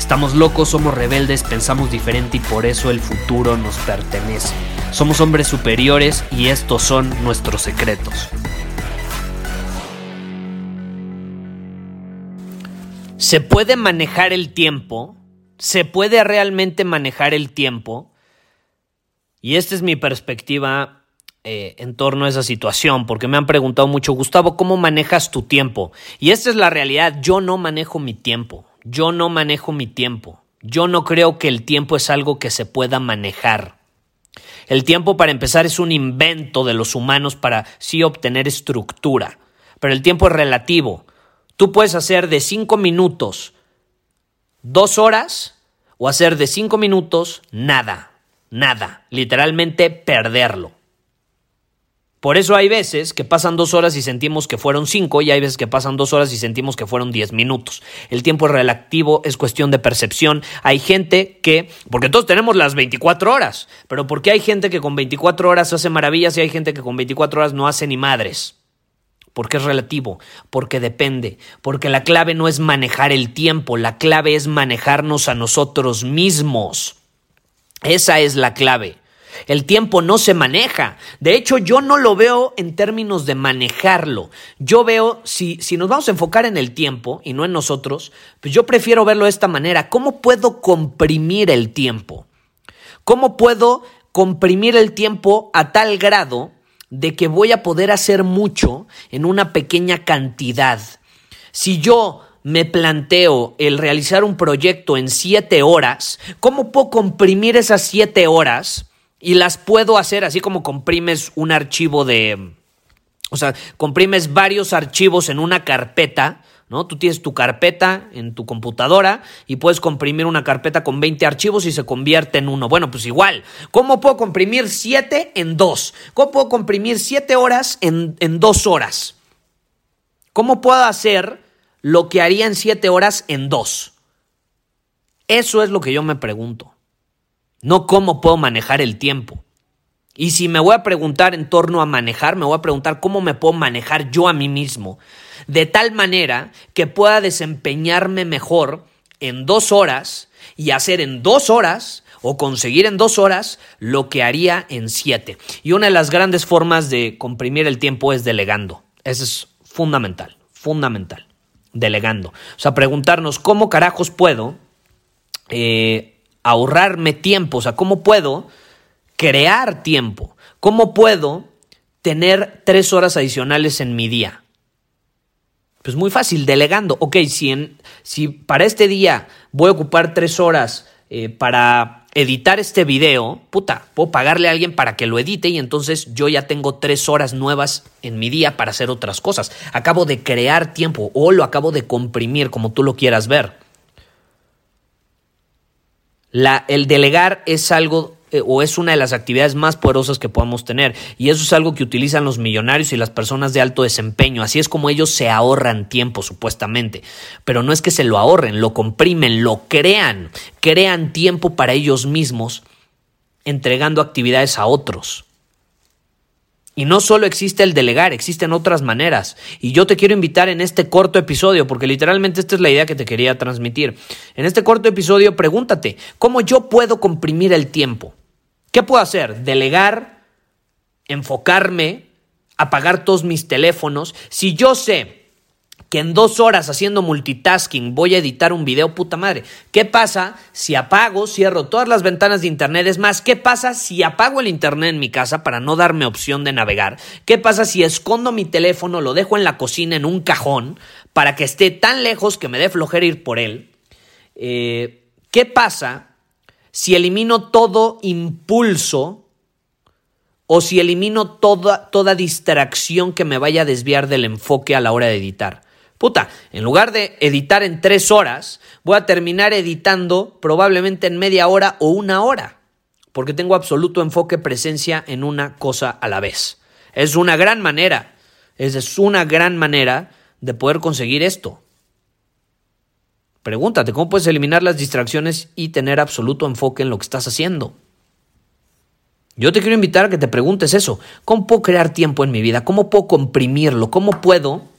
Estamos locos, somos rebeldes, pensamos diferente y por eso el futuro nos pertenece. Somos hombres superiores y estos son nuestros secretos. ¿Se puede manejar el tiempo? se puede realmente manejar el tiempo. Y esta es mi perspectiva eh, en torno a esa situación, porque me han preguntado mucho, Gustavo, ¿cómo manejas tu tiempo? Y esta es la realidad, yo no manejo mi tiempo, yo no manejo mi tiempo, yo no creo que el tiempo es algo que se pueda manejar. El tiempo, para empezar, es un invento de los humanos para sí obtener estructura, pero el tiempo es relativo. Tú puedes hacer de cinco minutos dos horas o hacer de cinco minutos nada, nada, literalmente perderlo. Por eso hay veces que pasan dos horas y sentimos que fueron cinco y hay veces que pasan dos horas y sentimos que fueron diez minutos. El tiempo es relativo, es cuestión de percepción. Hay gente que, porque todos tenemos las 24 horas, pero ¿por qué hay gente que con 24 horas hace maravillas y hay gente que con 24 horas no hace ni madres? porque es relativo, porque depende, porque la clave no es manejar el tiempo, la clave es manejarnos a nosotros mismos. Esa es la clave. El tiempo no se maneja. De hecho, yo no lo veo en términos de manejarlo. Yo veo, si, si nos vamos a enfocar en el tiempo y no en nosotros, pues yo prefiero verlo de esta manera. ¿Cómo puedo comprimir el tiempo? ¿Cómo puedo comprimir el tiempo a tal grado de que voy a poder hacer mucho en una pequeña cantidad. Si yo me planteo el realizar un proyecto en siete horas, ¿cómo puedo comprimir esas siete horas y las puedo hacer así como comprimes un archivo de... O sea, comprimes varios archivos en una carpeta ¿no? Tú tienes tu carpeta en tu computadora y puedes comprimir una carpeta con 20 archivos y se convierte en uno. Bueno, pues igual, ¿cómo puedo comprimir 7 en 2? ¿Cómo puedo comprimir 7 horas en, en 2 horas? ¿Cómo puedo hacer lo que haría en 7 horas en 2? Eso es lo que yo me pregunto. No cómo puedo manejar el tiempo. Y si me voy a preguntar en torno a manejar, me voy a preguntar cómo me puedo manejar yo a mí mismo de tal manera que pueda desempeñarme mejor en dos horas y hacer en dos horas o conseguir en dos horas lo que haría en siete. Y una de las grandes formas de comprimir el tiempo es delegando. Eso es fundamental, fundamental. Delegando. O sea, preguntarnos cómo carajos puedo eh, ahorrarme tiempo, o sea, cómo puedo crear tiempo, cómo puedo tener tres horas adicionales en mi día. Pues muy fácil, delegando. Ok, si, si para este día voy a ocupar tres horas eh, para editar este video, puta, puedo pagarle a alguien para que lo edite y entonces yo ya tengo tres horas nuevas en mi día para hacer otras cosas. Acabo de crear tiempo o lo acabo de comprimir como tú lo quieras ver. La, el delegar es algo eh, o es una de las actividades más poderosas que podamos tener. Y eso es algo que utilizan los millonarios y las personas de alto desempeño. Así es como ellos se ahorran tiempo, supuestamente. Pero no es que se lo ahorren, lo comprimen, lo crean. Crean tiempo para ellos mismos, entregando actividades a otros. Y no solo existe el delegar, existen otras maneras. Y yo te quiero invitar en este corto episodio, porque literalmente esta es la idea que te quería transmitir. En este corto episodio, pregúntate, ¿cómo yo puedo comprimir el tiempo? ¿Qué puedo hacer? Delegar, enfocarme, apagar todos mis teléfonos. Si yo sé que en dos horas haciendo multitasking voy a editar un video, puta madre. ¿Qué pasa si apago, cierro todas las ventanas de internet? Es más, ¿qué pasa si apago el internet en mi casa para no darme opción de navegar? ¿Qué pasa si escondo mi teléfono, lo dejo en la cocina en un cajón para que esté tan lejos que me dé flojera ir por él? Eh, ¿Qué pasa si elimino todo impulso o si elimino toda, toda distracción que me vaya a desviar del enfoque a la hora de editar. Puta, en lugar de editar en tres horas, voy a terminar editando probablemente en media hora o una hora, porque tengo absoluto enfoque, presencia en una cosa a la vez. Es una gran manera, es una gran manera de poder conseguir esto. Pregúntate, ¿cómo puedes eliminar las distracciones y tener absoluto enfoque en lo que estás haciendo? Yo te quiero invitar a que te preguntes eso. ¿Cómo puedo crear tiempo en mi vida? ¿Cómo puedo comprimirlo? ¿Cómo puedo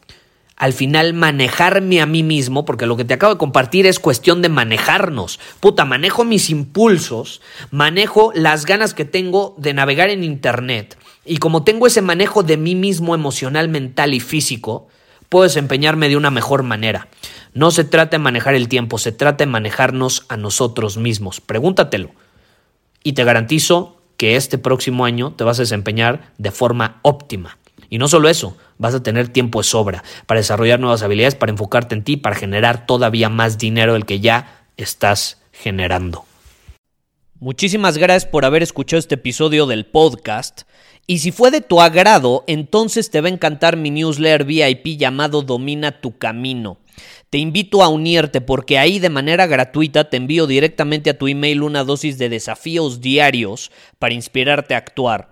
al final manejarme a mí mismo? Porque lo que te acabo de compartir es cuestión de manejarnos. Puta, manejo mis impulsos, manejo las ganas que tengo de navegar en Internet. Y como tengo ese manejo de mí mismo emocional, mental y físico, puedo desempeñarme de una mejor manera. No se trata de manejar el tiempo, se trata de manejarnos a nosotros mismos. Pregúntatelo. Y te garantizo que este próximo año te vas a desempeñar de forma óptima. Y no solo eso, vas a tener tiempo de sobra para desarrollar nuevas habilidades, para enfocarte en ti, para generar todavía más dinero del que ya estás generando. Muchísimas gracias por haber escuchado este episodio del podcast. Y si fue de tu agrado, entonces te va a encantar mi newsletter VIP llamado Domina tu Camino. Te invito a unirte porque ahí de manera gratuita te envío directamente a tu email una dosis de desafíos diarios para inspirarte a actuar.